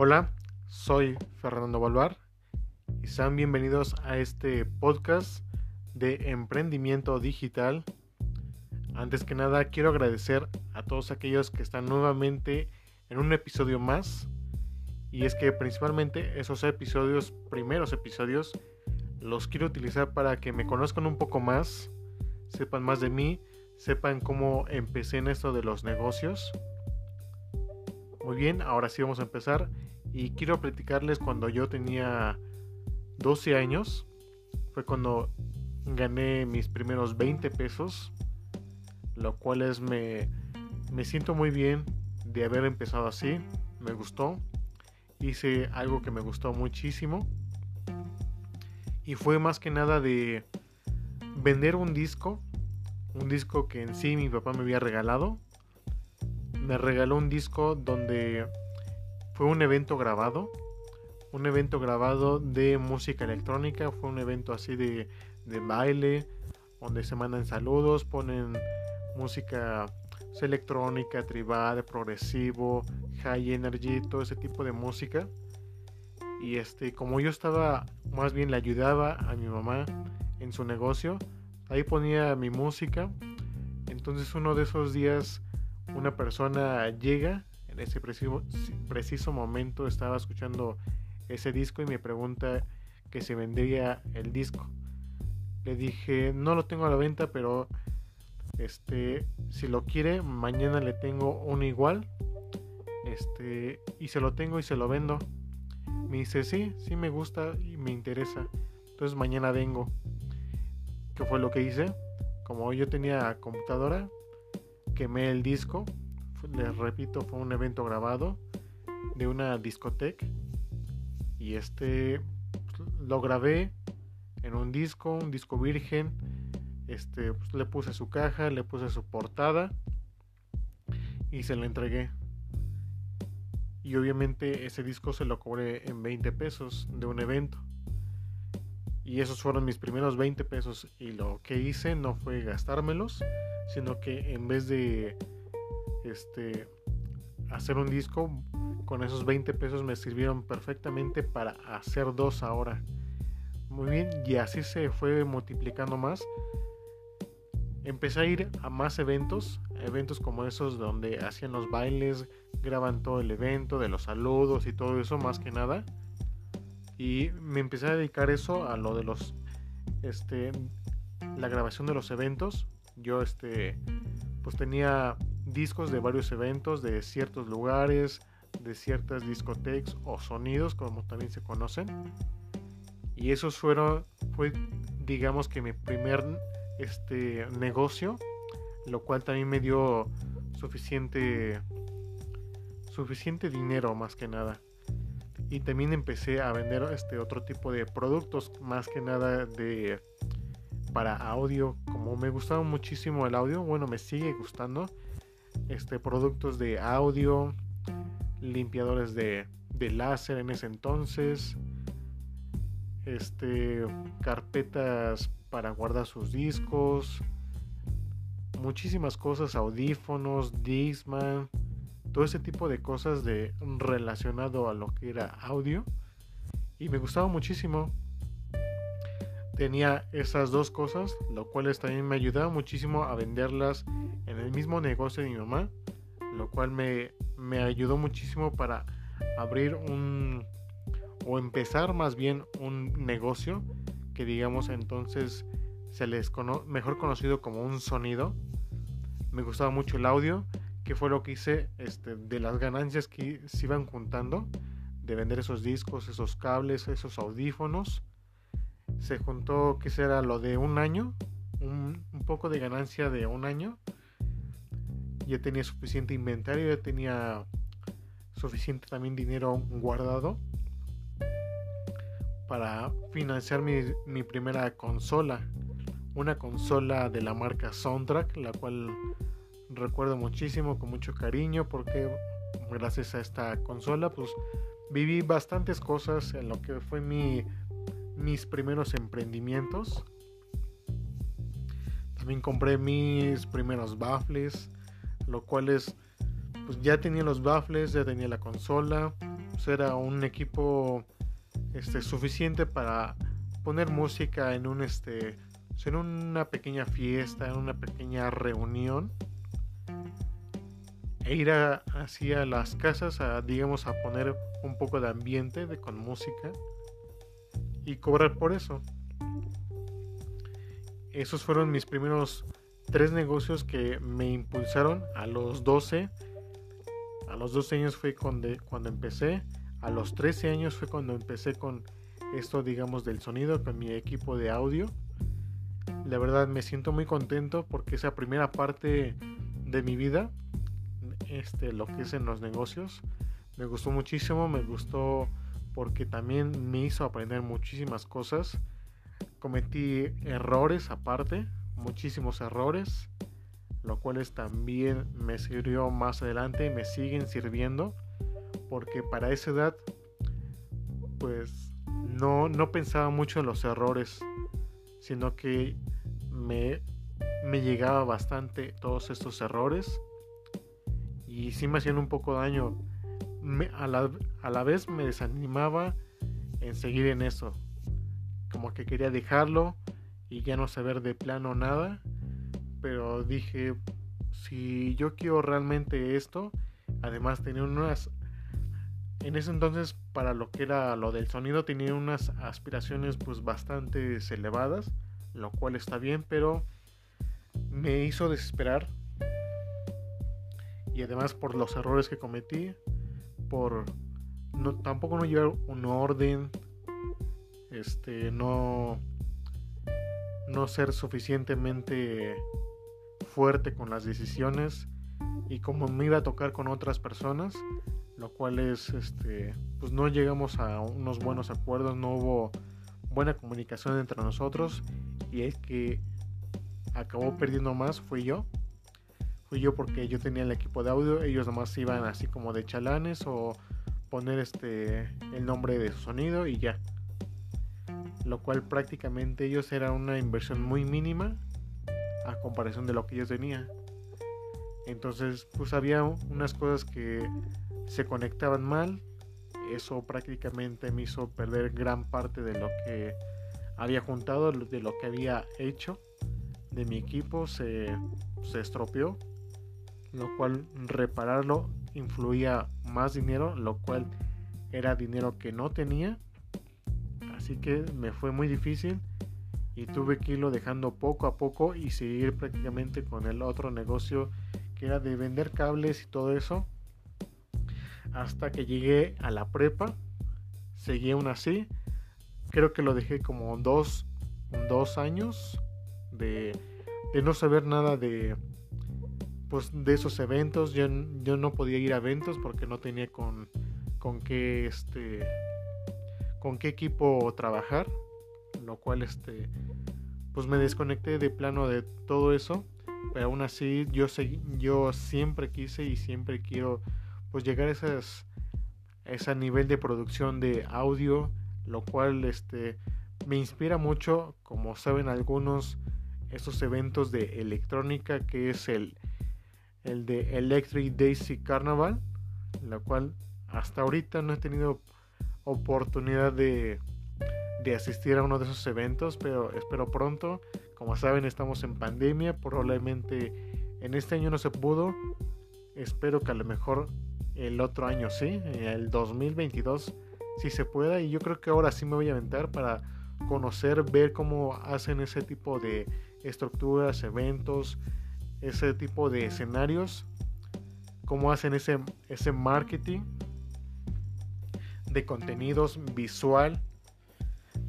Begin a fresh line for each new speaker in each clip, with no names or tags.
Hola, soy Fernando Balvar y sean bienvenidos a este podcast de emprendimiento digital. Antes que nada, quiero agradecer a todos aquellos que están nuevamente en un episodio más. Y es que principalmente esos episodios, primeros episodios, los quiero utilizar para que me conozcan un poco más, sepan más de mí, sepan cómo empecé en esto de los negocios. Muy bien, ahora sí vamos a empezar y quiero platicarles cuando yo tenía 12 años, fue cuando gané mis primeros 20 pesos, lo cual es me, me siento muy bien de haber empezado así, me gustó, hice algo que me gustó muchísimo y fue más que nada de vender un disco, un disco que en sí mi papá me había regalado. Me regaló un disco donde fue un evento grabado, un evento grabado de música electrónica, fue un evento así de, de baile, donde se mandan saludos, ponen música electrónica, tribal, progresivo, high energy, todo ese tipo de música. Y este, como yo estaba, más bien le ayudaba a mi mamá en su negocio, ahí ponía mi música. Entonces uno de esos días una persona llega, ese preciso, momento estaba escuchando ese disco y me pregunta que se vendría el disco. Le dije, no lo tengo a la venta, pero este, si lo quiere, mañana le tengo uno igual. Este, y se lo tengo y se lo vendo. Me dice, sí, sí me gusta y me interesa. Entonces mañana vengo. ¿Qué fue lo que hice? Como yo tenía computadora, quemé el disco. Les repito, fue un evento grabado de una discoteca. Y este lo grabé en un disco, un disco virgen. Este, pues, le puse su caja, le puse su portada y se lo entregué y obviamente ese disco se lo cobré en 20 pesos de un evento. Y esos fueron mis primeros 20 pesos y lo que hice no fue gastármelos, sino que en vez de este hacer un disco con esos 20 pesos me sirvieron perfectamente para hacer dos ahora. Muy bien, y así se fue multiplicando más. Empecé a ir a más eventos, eventos como esos donde hacían los bailes, graban todo el evento, de los saludos y todo eso más que nada. Y me empecé a dedicar eso a lo de los, este, la grabación de los eventos. Yo, este, pues tenía discos de varios eventos, de ciertos lugares, de ciertas discotecas o sonidos, como también se conocen. Y esos fueron, fue, digamos que mi primer, este, negocio, lo cual también me dio suficiente suficiente dinero más que nada. Y también empecé a vender este otro tipo de productos más que nada de para audio. Como me gustaba muchísimo el audio, bueno, me sigue gustando. Este productos de audio, limpiadores de, de láser en ese entonces. Este carpetas para guardar sus discos. Muchísimas cosas, audífonos, Discman todo ese tipo de cosas de relacionado a lo que era audio y me gustaba muchísimo tenía esas dos cosas lo cual también me ayudaba muchísimo a venderlas en el mismo negocio de mi mamá lo cual me, me ayudó muchísimo para abrir un o empezar más bien un negocio que digamos entonces se les cono mejor conocido como un sonido me gustaba mucho el audio que fue lo que hice este, de las ganancias que se iban juntando de vender esos discos, esos cables, esos audífonos. Se juntó, que será lo de un año, un, poco de ganancia de un año. Ya tenía suficiente inventario, ya tenía suficiente también dinero guardado para financiar mi, mi primera consola. Una consola de la marca Soundtrack, la cual recuerdo muchísimo, con mucho cariño, porque gracias a esta consola, pues viví bastantes cosas en lo que fue mi, mis primeros emprendimientos. También compré mis primeros baffles, lo cual es, pues ya tenía los baffles, ya tenía la consola, pues, era un equipo este, suficiente para poner música en un este en una pequeña fiesta, en una pequeña reunión e ir así a las casas a digamos a poner un poco de ambiente de, con música y cobrar por eso. Esos fueron mis primeros tres negocios que me impulsaron a los 12. A los 12 años fue cuando, empecé. A los 13 años fue cuando empecé con esto, digamos, del sonido, con mi equipo de audio. La verdad me siento muy contento porque esa primera parte de mi vida, este, lo que es en los negocios, me gustó muchísimo, me gustó porque también me hizo aprender muchísimas cosas. Cometí errores aparte, muchísimos errores, lo cuales también me sirvió más adelante y me siguen sirviendo, porque para esa edad, pues no, no pensaba mucho en los errores, sino que me, me llegaba bastante todos estos errores y sí me hacían un poco daño. A, la, a la vez me desanimaba en seguir en eso. Como que quería dejarlo y ya no saber de plano nada. Pero dije, si yo quiero realmente esto, además tenía unas... En ese entonces, para lo que era lo del sonido, tenía unas aspiraciones pues bastante elevadas, lo cual está bien, pero me hizo desesperar. Y además por los errores que cometí, por no, tampoco no llevar un orden, este, no no ser suficientemente fuerte con las decisiones y como me iba a tocar con otras personas, lo cual es, este, pues no llegamos a unos buenos acuerdos, no hubo buena comunicación entre nosotros y el que acabó perdiendo más fui yo. Fui yo porque yo tenía el equipo de audio, ellos nomás iban así como de chalanes o poner este el nombre de su sonido y ya lo cual prácticamente ellos era una inversión muy mínima a comparación de lo que yo tenía. Entonces, pues había unas cosas que se conectaban mal. Eso prácticamente me hizo perder gran parte de lo que había juntado, de lo que había hecho de mi equipo. Se, se estropeó, lo cual repararlo influía más dinero, lo cual era dinero que no tenía. Así que me fue muy difícil y tuve que irlo dejando poco a poco y seguir prácticamente con el otro negocio que era de vender cables y todo eso. Hasta que llegué a la prepa seguí aún así. Creo que lo dejé como dos, dos años de, de no saber nada de pues de esos eventos yo, yo no podía ir a eventos porque no tenía con con qué este con qué equipo trabajar, lo cual este pues me desconecté de plano de todo eso, pero aún así yo yo siempre quise y siempre quiero pues llegar a esas ese nivel de producción de audio, lo cual este me inspira mucho, como saben algunos estos eventos de electrónica que es el el de Electric Daisy Carnival, lo cual hasta ahorita no he tenido oportunidad de, de asistir a uno de esos eventos, pero espero pronto. Como saben, estamos en pandemia, probablemente en este año no se pudo. Espero que a lo mejor el otro año sí, el 2022 sí se pueda. Y yo creo que ahora sí me voy a aventar para conocer, ver cómo hacen ese tipo de estructuras, eventos, ese tipo de escenarios, cómo hacen ese, ese marketing de contenidos visual,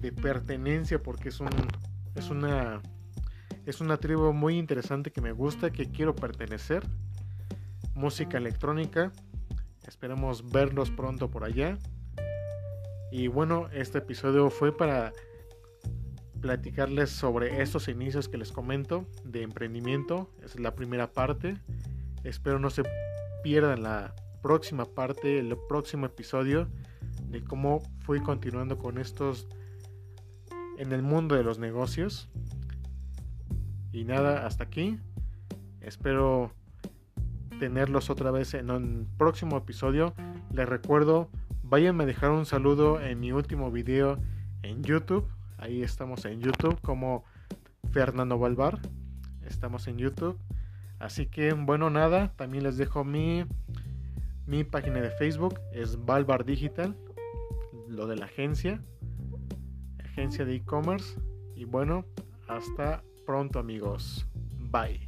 de pertenencia, porque es un es una es una tribu muy interesante que me gusta, que quiero pertenecer. Música electrónica. Esperemos verlos pronto por allá. Y bueno, este episodio fue para platicarles sobre estos inicios que les comento de emprendimiento. es la primera parte. Espero no se pierdan la próxima parte, el próximo episodio de cómo fui continuando con estos en el mundo de los negocios. Y nada, hasta aquí. Espero tenerlos otra vez en un próximo episodio. Les recuerdo, Váyanme a dejar un saludo en mi último video en YouTube. Ahí estamos en YouTube como Fernando Balbar. Estamos en YouTube. Así que bueno, nada, también les dejo mi, mi página de Facebook, es Balbar Digital, lo de la agencia, agencia de e-commerce. Y bueno, hasta pronto amigos. Bye.